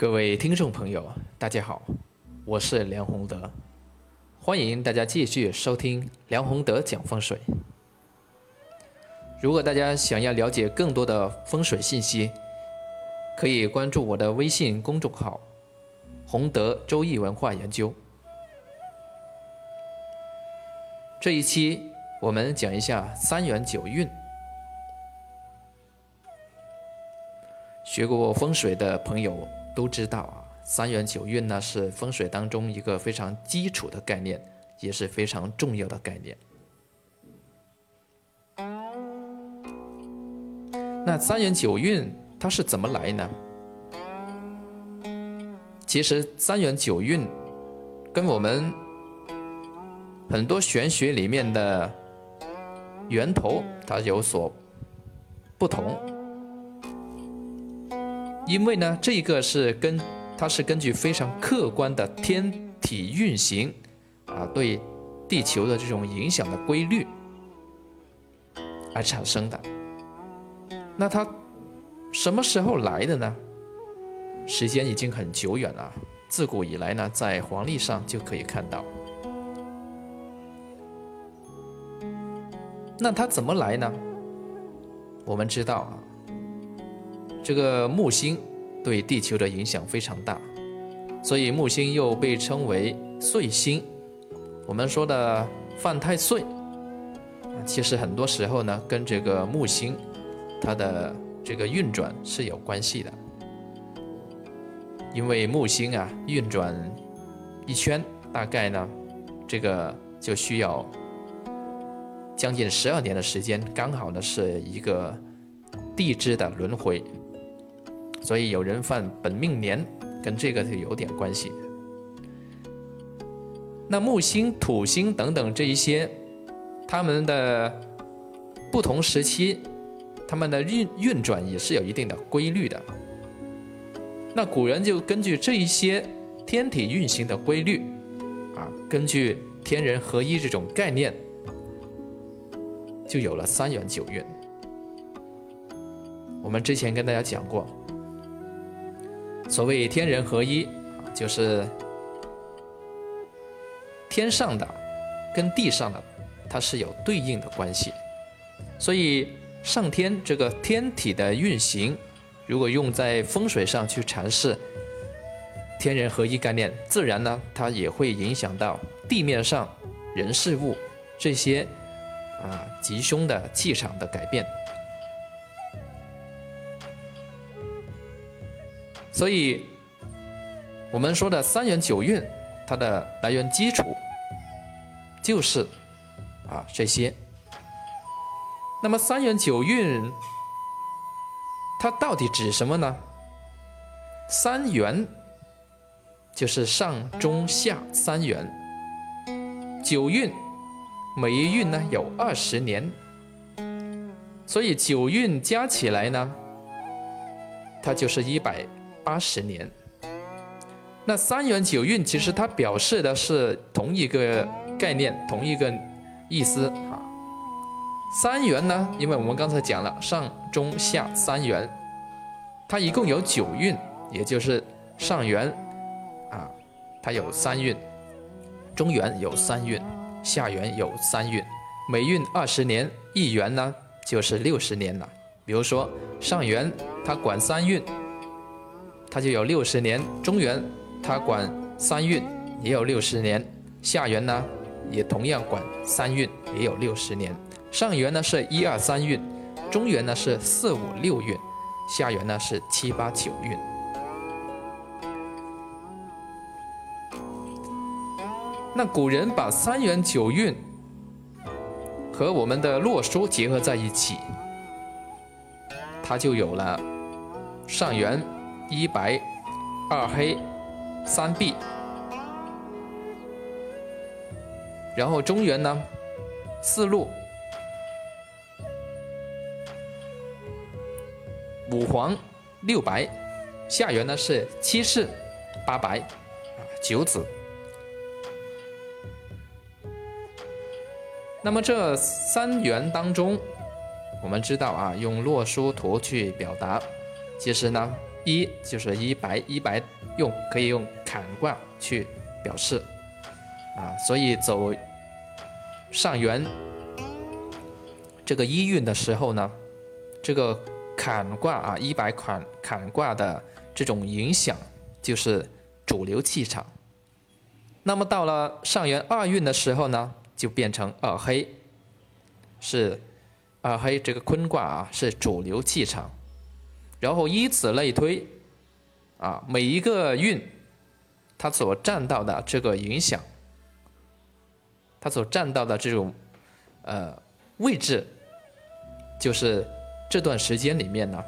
各位听众朋友，大家好，我是梁宏德，欢迎大家继续收听梁宏德讲风水。如果大家想要了解更多的风水信息，可以关注我的微信公众号“宏德周易文化研究”。这一期我们讲一下三元九运。学过风水的朋友。都知道啊，三元九运呢是风水当中一个非常基础的概念，也是非常重要的概念。那三元九运它是怎么来呢？其实三元九运跟我们很多玄学里面的源头它有所不同。因为呢，这个是根，它是根据非常客观的天体运行啊，对地球的这种影响的规律而产生的。那它什么时候来的呢？时间已经很久远了，自古以来呢，在黄历上就可以看到。那它怎么来呢？我们知道啊。这个木星对地球的影响非常大，所以木星又被称为岁星。我们说的犯太岁，其实很多时候呢，跟这个木星它的这个运转是有关系的。因为木星啊运转一圈，大概呢，这个就需要将近十二年的时间，刚好呢是一个地支的轮回。所以有人犯本命年，跟这个是有点关系。那木星、土星等等这一些，他们的不同时期，他们的运运转也是有一定的规律的。那古人就根据这一些天体运行的规律，啊，根据天人合一这种概念，就有了三元九运。我们之前跟大家讲过。所谓天人合一，就是天上的跟地上的它是有对应的关系，所以上天这个天体的运行，如果用在风水上去阐释天人合一概念，自然呢它也会影响到地面上人事物这些啊吉凶的气场的改变。所以，我们说的三元九运，它的来源基础就是啊这些。那么三元九运，它到底指什么呢？三元就是上中下三元，九运每一运呢有二十年，所以九运加起来呢，它就是一百。八十年，那三元九运其实它表示的是同一个概念，同一个意思啊。三元呢，因为我们刚才讲了上中下三元，它一共有九运，也就是上元啊，它有三运，中元有三运，下元有三运，每运二十年，一元呢就是六十年了。比如说上元它管三运。它就有六十年，中原它管三运也有六十年，下元呢也同样管三运也有六十年，上元呢是一二三运，中原呢是四五六运，下元呢是七八九运。那古人把三元九运和我们的洛书结合在一起，它就有了上元。一白，二黑，三碧，然后中原呢，四路，五黄，六白，下元呢是七赤，八白，九紫。那么这三元当中，我们知道啊，用洛书图去表达，其实呢。一就是一白，一白用可以用坎卦去表示啊，所以走上元这个一运的时候呢，这个坎卦啊，一白坎坎卦的这种影响就是主流气场。那么到了上元二运的时候呢，就变成二黑，是二黑这个坤卦啊，是主流气场。然后以此类推，啊，每一个运，它所占到的这个影响，它所占到的这种呃位置，就是这段时间里面呢，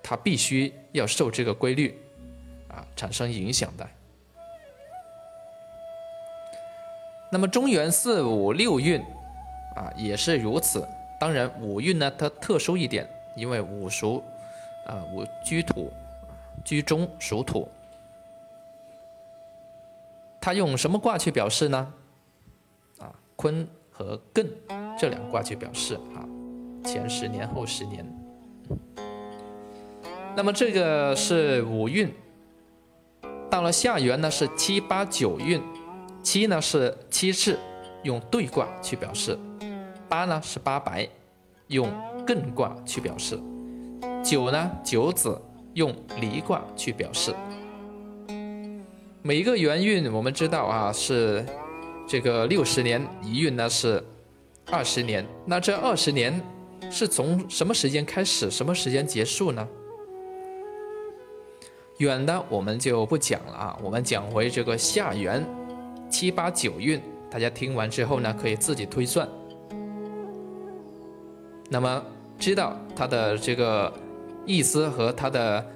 它必须要受这个规律啊产生影响的。那么中原四五六运啊也是如此，当然五运呢它特殊一点。因为五属，啊，五居土，居中属土，它用什么卦去表示呢？啊，坤和艮这两卦去表示啊，前十年后十年。那么这个是五运，到了下元呢是七八九运，七呢是七赤，用对卦去表示，八呢是八白，用。艮卦去表示，九呢九子用离卦去表示。每一个元运我们知道啊是这个六十年一运呢是二十年，那这二十年是从什么时间开始，什么时间结束呢？远的我们就不讲了啊，我们讲回这个下元七八九运，大家听完之后呢可以自己推算。那么。知道它的这个意思和它的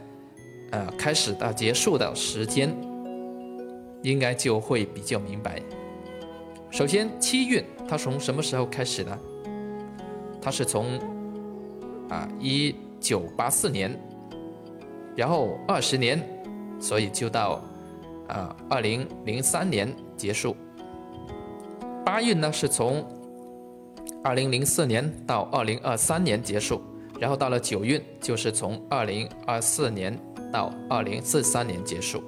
呃开始到结束的时间，应该就会比较明白。首先，七运它从什么时候开始呢？它是从啊一九八四年，然后二十年，所以就到啊二零零三年结束。八运呢是从。二零零四年到二零二三年结束，然后到了九运，就是从二零二四年到二零四三年结束。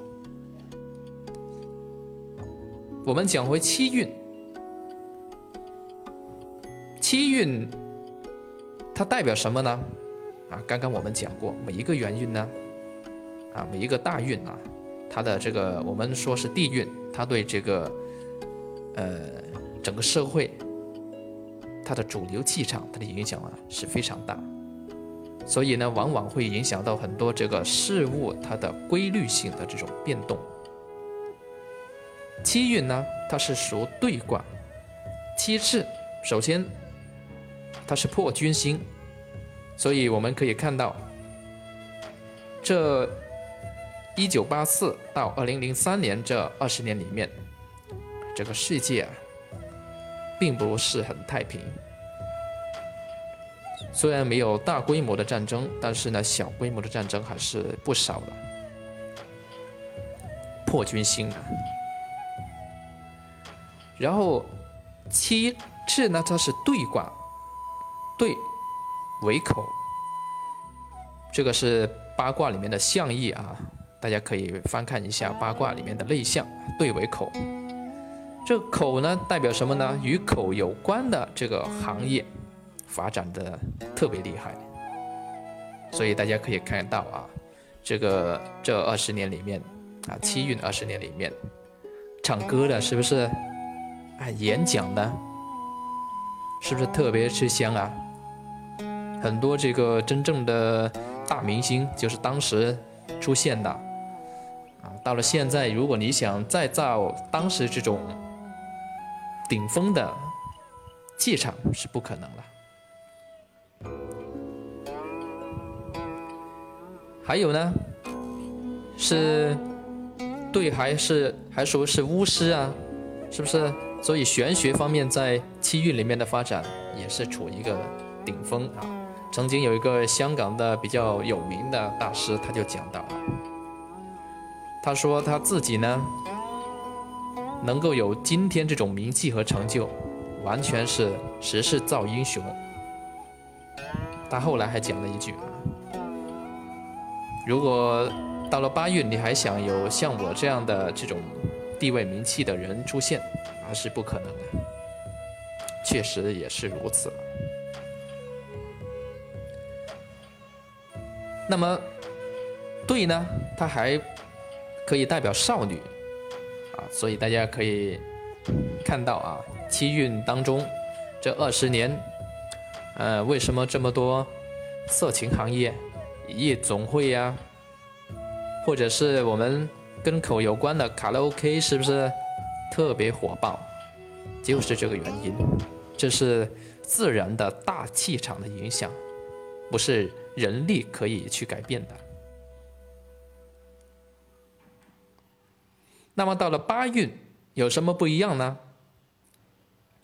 我们讲回七运，七运它代表什么呢？啊，刚刚我们讲过，每一个元运呢，啊，每一个大运啊，它的这个我们说是地运，它对这个呃整个社会。它的主流气场，它的影响啊是非常大，所以呢，往往会影响到很多这个事物它的规律性的这种变动。七运呢，它是属对卦，七次，首先它是破军星，所以我们可以看到，这一九八四到二零零三年这二十年里面，这个世界啊。并不是很太平，虽然没有大规模的战争，但是呢，小规模的战争还是不少的。破军星啊，然后七赤呢，它是对卦，对为口，这个是八卦里面的象意啊，大家可以翻看一下八卦里面的内象，对为口。这口呢，代表什么呢？与口有关的这个行业发展的特别厉害，所以大家可以看到啊，这个这二十年里面啊，七运二十年里面，唱歌的是不是？啊，演讲的，是不是特别吃香啊？很多这个真正的大明星就是当时出现的啊，到了现在，如果你想再造当时这种。顶峰的气场是不可能了。还有呢，是对还是还说是巫师啊？是不是？所以玄学方面在七运里面的发展也是处一个顶峰啊。曾经有一个香港的比较有名的大师，他就讲到了，他说他自己呢。能够有今天这种名气和成就，完全是时势造英雄。他后来还讲了一句啊：“如果到了八运，你还想有像我这样的这种地位名气的人出现，那是不可能的。确实也是如此。那么，对呢，它还可以代表少女啊，所以大家可以看到啊，七运当中这二十年，呃，为什么这么多色情行业、夜总会呀，或者是我们跟口有关的卡拉 OK，是不是特别火爆？就是这个原因，这是自然的大气场的影响，不是。人力可以去改变的。那么到了八运有什么不一样呢？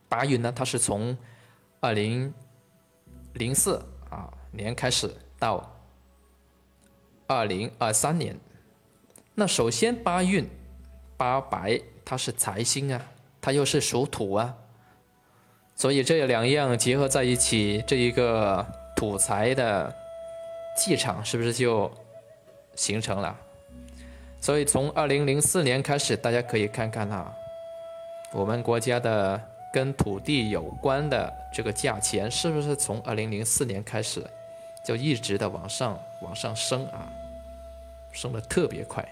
八运呢，它是从二零零四啊年开始到二零二三年。那首先八运八白它是财星啊，它又是属土啊，所以这两样结合在一起，这一个土财的。气场是不是就形成了？所以从二零零四年开始，大家可以看看啊，我们国家的跟土地有关的这个价钱，是不是从二零零四年开始就一直的往上往上升啊？升的特别快。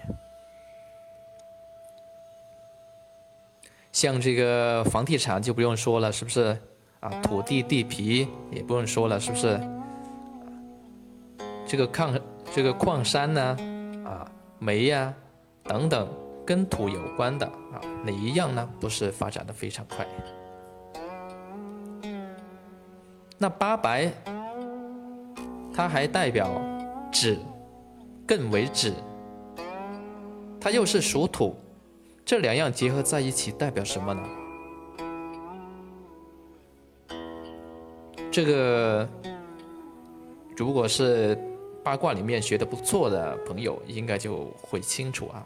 像这个房地产就不用说了，是不是啊？土地地皮也不用说了，是不是？这个矿，这个矿山呢，煤呀，等等，跟土有关的啊，哪一样呢？不是发展的非常快？那八白，它还代表纸，更为纸，它又是属土，这两样结合在一起代表什么呢？这个，如果是。八卦里面学的不错的朋友应该就会清楚啊。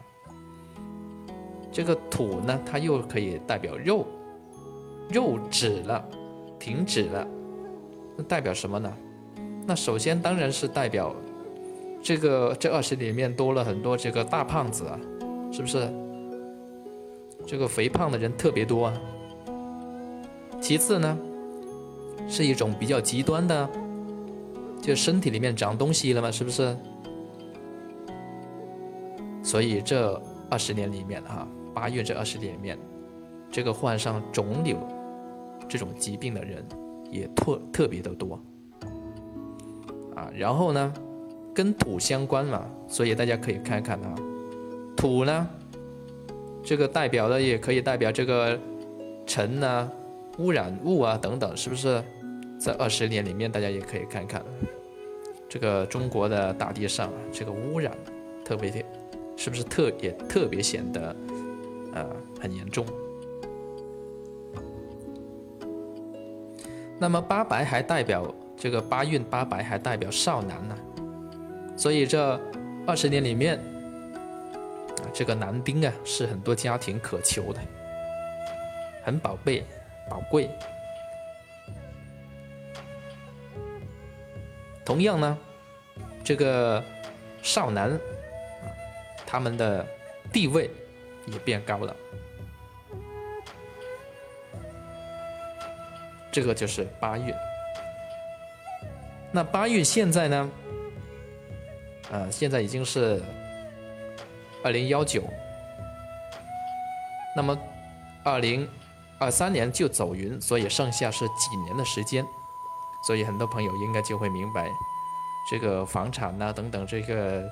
这个土呢，它又可以代表肉，肉止了，停止了，那代表什么呢？那首先当然是代表这个这二十里面多了很多这个大胖子啊，是不是？这个肥胖的人特别多啊。其次呢，是一种比较极端的。就身体里面长东西了嘛，是不是？所以这二十年里面哈，八月这二十年里面，这个患上肿瘤这种疾病的人也特特别的多啊。然后呢，跟土相关嘛，所以大家可以看看啊，土呢，这个代表的也可以代表这个尘啊、污染物啊等等，是不是？在二十年里面，大家也可以看看。这个中国的大地上啊，这个污染特别的，是不是特也特别显得，呃，很严重？那么八白还代表这个八运八白还代表少男呢，所以这二十年里面，啊，这个男丁啊是很多家庭渴求的，很宝贝、宝贵。同样呢，这个少男，他们的地位也变高了。这个就是八运。那八运现在呢？呃，现在已经是二零幺九，那么二零二三年就走云，所以剩下是几年的时间。所以很多朋友应该就会明白，这个房产呐等等这个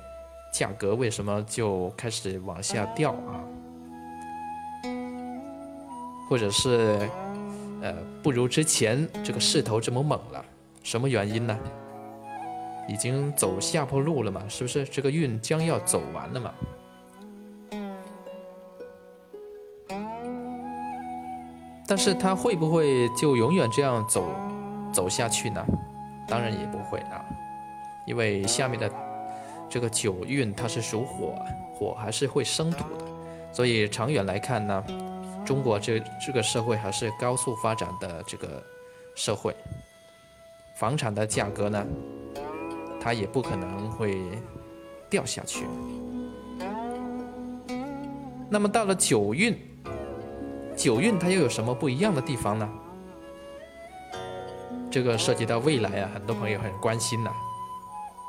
价格为什么就开始往下掉啊？或者是呃不如之前这个势头这么猛了？什么原因呢？已经走下坡路了嘛？是不是这个运将要走完了嘛？但是它会不会就永远这样走？走下去呢，当然也不会啊，因为下面的这个九运它是属火，火还是会生土的，所以长远来看呢，中国这这个社会还是高速发展的这个社会，房产的价格呢，它也不可能会掉下去。那么到了九运，九运它又有什么不一样的地方呢？这个涉及到未来啊，很多朋友很关心呐，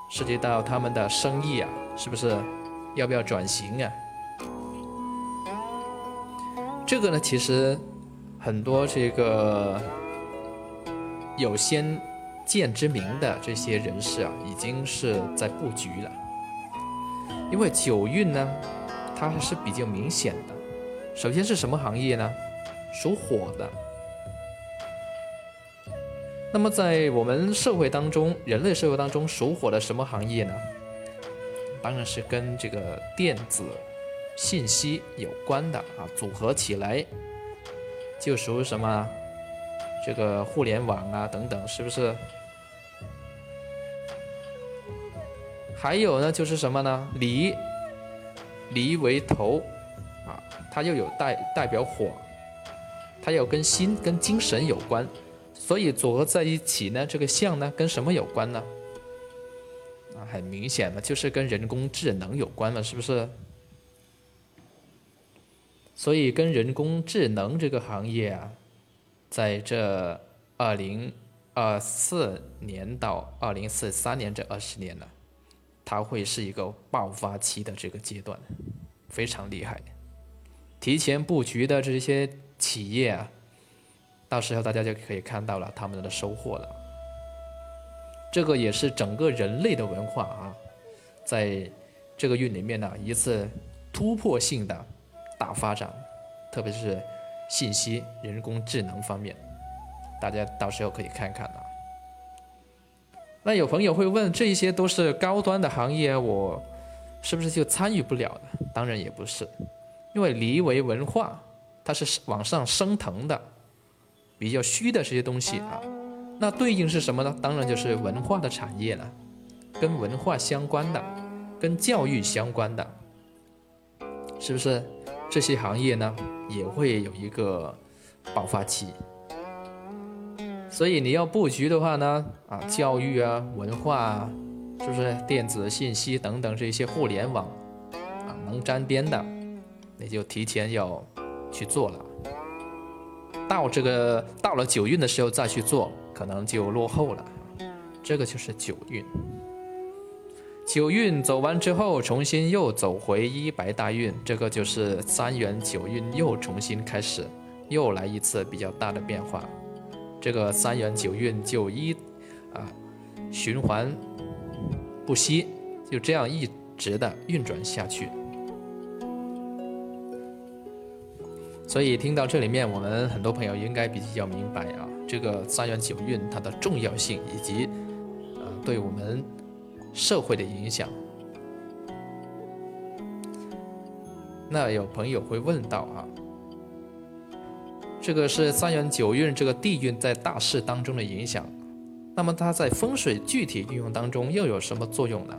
涉及到他们的生意啊，是不是要不要转型啊？这个呢，其实很多这个有先见之明的这些人士啊，已经是在布局了，因为九运呢。它还是比较明显的。首先是什么行业呢？属火的。那么在我们社会当中，人类社会当中属火的什么行业呢？当然是跟这个电子信息有关的啊，组合起来就属于什么？这个互联网啊等等，是不是？还有呢，就是什么呢？离。离为头，啊，它又有代代表火，它又跟心跟精神有关，所以组合在一起呢，这个象呢跟什么有关呢？啊，很明显的就是跟人工智能有关了，是不是？所以跟人工智能这个行业啊，在这二零二四年到二零四三年这二十年呢。它会是一个爆发期的这个阶段，非常厉害。提前布局的这些企业啊，到时候大家就可以看到了他们的收获了。这个也是整个人类的文化啊，在这个运里面呢，一次突破性的大发展，特别是信息、人工智能方面，大家到时候可以看看啊。那有朋友会问，这一些都是高端的行业，我是不是就参与不了呢？当然也不是，因为离为文化，它是往上升腾的，比较虚的这些东西啊，那对应是什么呢？当然就是文化的产业了，跟文化相关的，跟教育相关的，是不是？这些行业呢，也会有一个爆发期。所以你要布局的话呢，啊，教育啊，文化啊，是不是电子信息等等这些互联网啊能沾边的，你就提前要去做了。到这个到了九运的时候再去做，可能就落后了。这个就是九运。九运走完之后，重新又走回一白大运，这个就是三元九运又重新开始，又来一次比较大的变化。这个三元九运就一啊循环不息，就这样一直的运转下去。所以听到这里面，我们很多朋友应该比较明白啊，这个三元九运它的重要性以及呃对我们社会的影响。那有朋友会问到啊。这个是三元九运这个地运在大势当中的影响，那么它在风水具体运用当中又有什么作用呢？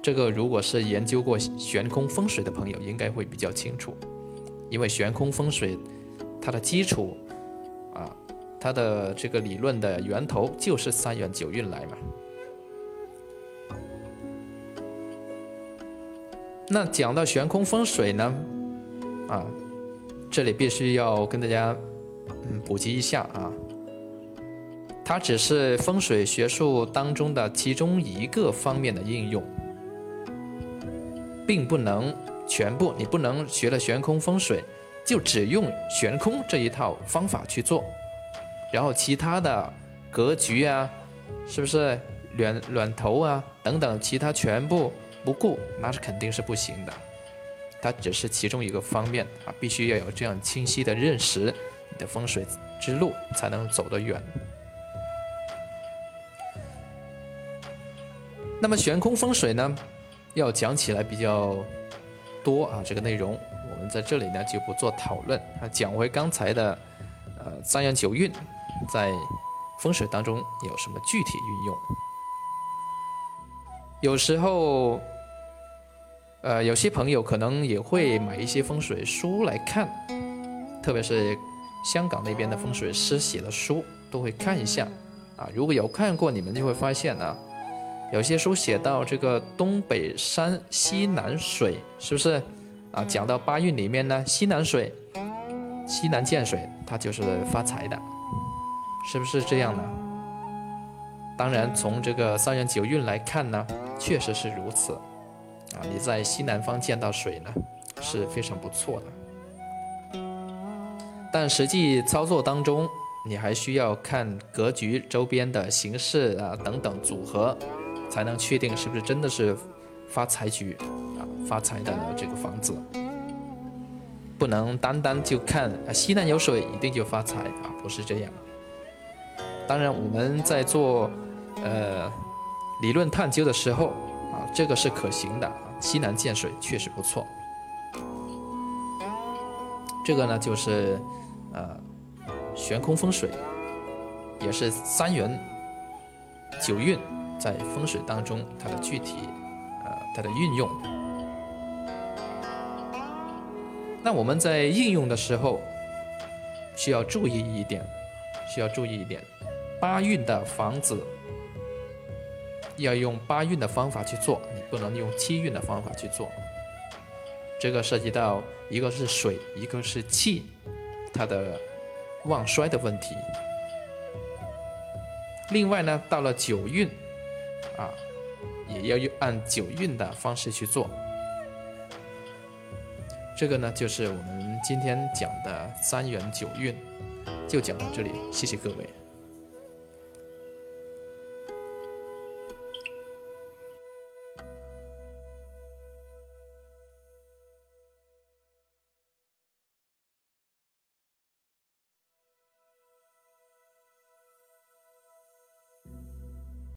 这个如果是研究过悬空风水的朋友，应该会比较清楚，因为悬空风水它的基础啊，它的这个理论的源头就是三元九运来嘛。那讲到悬空风水呢，啊。这里必须要跟大家嗯普及一下啊，它只是风水学术当中的其中一个方面的应用，并不能全部。你不能学了悬空风水就只用悬空这一套方法去做，然后其他的格局啊，是不是卵卵头啊等等其他全部不顾，那是肯定是不行的。它只是其中一个方面啊，必须要有这样清晰的认识，你的风水之路才能走得远。那么悬空风水呢，要讲起来比较多啊，这个内容我们在这里呢就不做讨论啊，讲回刚才的呃三阳九运在风水当中有什么具体运用，有时候。呃，有些朋友可能也会买一些风水书来看，特别是香港那边的风水师写的书，都会看一下。啊，如果有看过，你们就会发现呢，有些书写到这个东北山西南水，是不是啊？讲到八运里面呢，西南水、西南见水，它就是发财的，是不是这样呢？当然，从这个三元九运来看呢，确实是如此啊。你在西南方见到水呢，是非常不错的。但实际操作当中，你还需要看格局周边的形势啊等等组合。才能确定是不是真的是发财局啊，发财的这个房子，不能单单就看啊西南有水一定就发财啊，不是这样。当然我们在做呃理论探究的时候啊，这个是可行的，西南见水确实不错。这个呢就是呃悬空风水，也是三元九运。在风水当中，它的具体，呃，它的运用。那我们在应用的时候，需要注意一点，需要注意一点，八运的房子要用八运的方法去做，你不能用七运的方法去做。这个涉及到一个是水，一个是气，它的旺衰的问题。另外呢，到了九运。啊，也要用按九运的方式去做。这个呢，就是我们今天讲的三元九运，就讲到这里，谢谢各位。